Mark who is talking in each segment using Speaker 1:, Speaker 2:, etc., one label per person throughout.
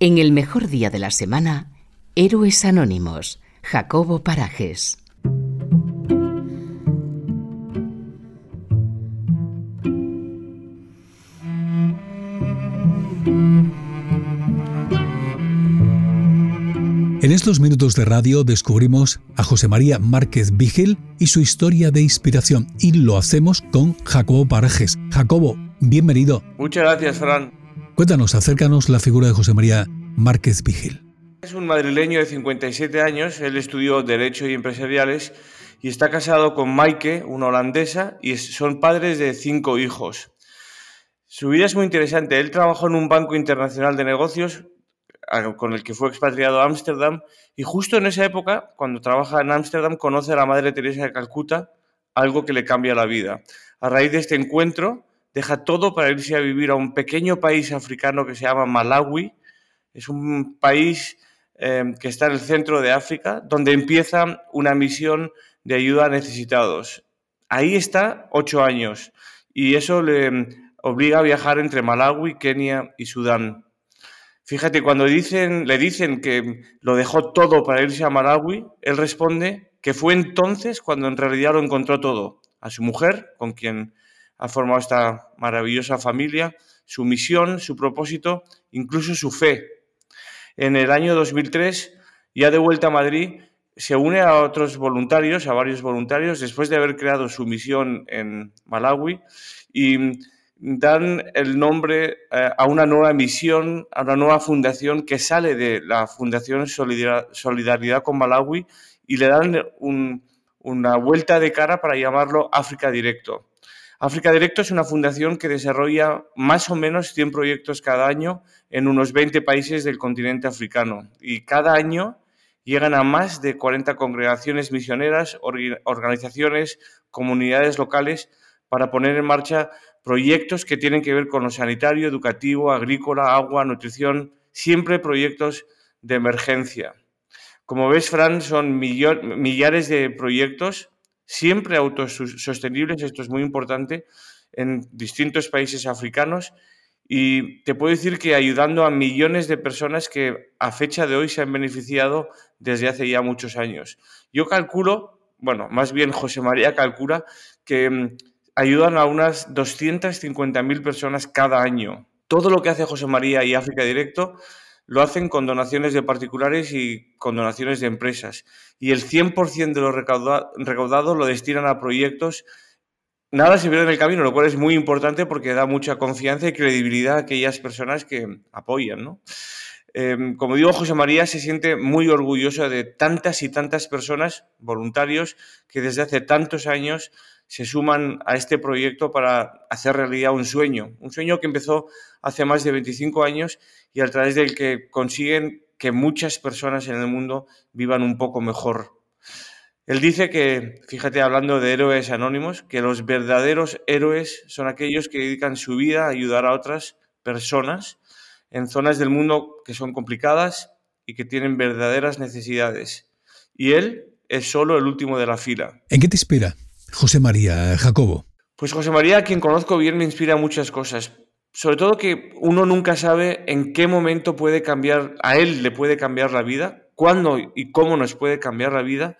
Speaker 1: En el mejor día de la semana, Héroes Anónimos, Jacobo Parajes.
Speaker 2: En estos minutos de radio descubrimos a José María Márquez Vigil y su historia de inspiración y lo hacemos con Jacobo Parajes. Jacobo, bienvenido.
Speaker 3: Muchas gracias, Fran.
Speaker 2: Cuéntanos, acércanos la figura de José María Márquez Vigil.
Speaker 3: Es un madrileño de 57 años, él estudió Derecho y Empresariales y está casado con Maike, una holandesa, y son padres de cinco hijos. Su vida es muy interesante. Él trabajó en un banco internacional de negocios con el que fue expatriado a Ámsterdam y justo en esa época, cuando trabaja en Ámsterdam, conoce a la Madre Teresa de Calcuta, algo que le cambia la vida. A raíz de este encuentro, deja todo para irse a vivir a un pequeño país africano que se llama Malawi. Es un país eh, que está en el centro de África, donde empieza una misión de ayuda a necesitados. Ahí está ocho años y eso le obliga a viajar entre Malawi, Kenia y Sudán. Fíjate, cuando dicen, le dicen que lo dejó todo para irse a Malawi, él responde que fue entonces cuando en realidad lo encontró todo. A su mujer, con quien ha formado esta maravillosa familia, su misión, su propósito, incluso su fe. En el año 2003, ya de vuelta a Madrid, se une a otros voluntarios, a varios voluntarios, después de haber creado su misión en Malawi y dan el nombre eh, a una nueva misión, a una nueva fundación que sale de la Fundación Solidaridad con Malawi y le dan una vuelta de cara para llamarlo África Directo. África Directo es una fundación que desarrolla más o menos 100 proyectos cada año en unos 20 países del continente africano y cada año llegan a más de 40 congregaciones misioneras, organizaciones, comunidades locales para poner en marcha proyectos que tienen que ver con lo sanitario, educativo, agrícola, agua, nutrición, siempre proyectos de emergencia. Como ves, Fran, son millares de proyectos, siempre autosostenibles, esto es muy importante, en distintos países africanos y te puedo decir que ayudando a millones de personas que a fecha de hoy se han beneficiado desde hace ya muchos años. Yo calculo, bueno, más bien José María calcula que mm, ayudan a unas 250.000 personas cada año. Todo lo que hace José María y África Directo lo hacen con donaciones de particulares y con donaciones de empresas. Y el 100% de lo recaudado lo destinan a proyectos. Nada se pierde en el camino, lo cual es muy importante porque da mucha confianza y credibilidad a aquellas personas que apoyan. ¿no? Em, como digo, José María se siente muy orgulloso de tantas y tantas personas, voluntarios, que desde hace tantos años se suman a este proyecto para hacer realidad un sueño, un sueño que empezó hace más de 25 años y a través del que consiguen que muchas personas en el mundo vivan un poco mejor. Él dice que, fíjate, hablando de héroes anónimos, que los verdaderos héroes son aquellos que dedican su vida a ayudar a otras personas en zonas del mundo que son complicadas y que tienen verdaderas necesidades. Y él es solo el último de la fila.
Speaker 2: ¿En qué te inspira José María Jacobo?
Speaker 3: Pues José María, quien conozco bien, me inspira muchas cosas. Sobre todo que uno nunca sabe en qué momento puede cambiar, a él le puede cambiar la vida, cuándo y cómo nos puede cambiar la vida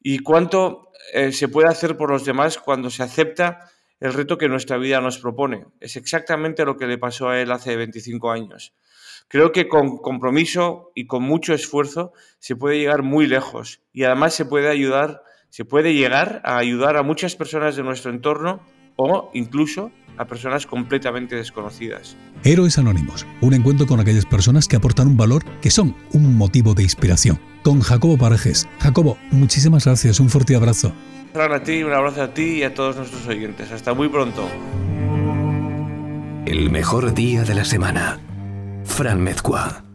Speaker 3: y cuánto eh, se puede hacer por los demás cuando se acepta el reto que nuestra vida nos propone. Es exactamente lo que le pasó a él hace 25 años. Creo que con compromiso y con mucho esfuerzo se puede llegar muy lejos y además se puede ayudar, se puede llegar a ayudar a muchas personas de nuestro entorno o incluso a personas completamente desconocidas.
Speaker 2: Héroes Anónimos, un encuentro con aquellas personas que aportan un valor que son un motivo de inspiración. Con Jacobo Parajes. Jacobo, muchísimas gracias, un fuerte abrazo.
Speaker 3: A ti, un abrazo a ti y a todos nuestros oyentes. Hasta muy pronto.
Speaker 4: El mejor día de la semana. Fran Mezcua.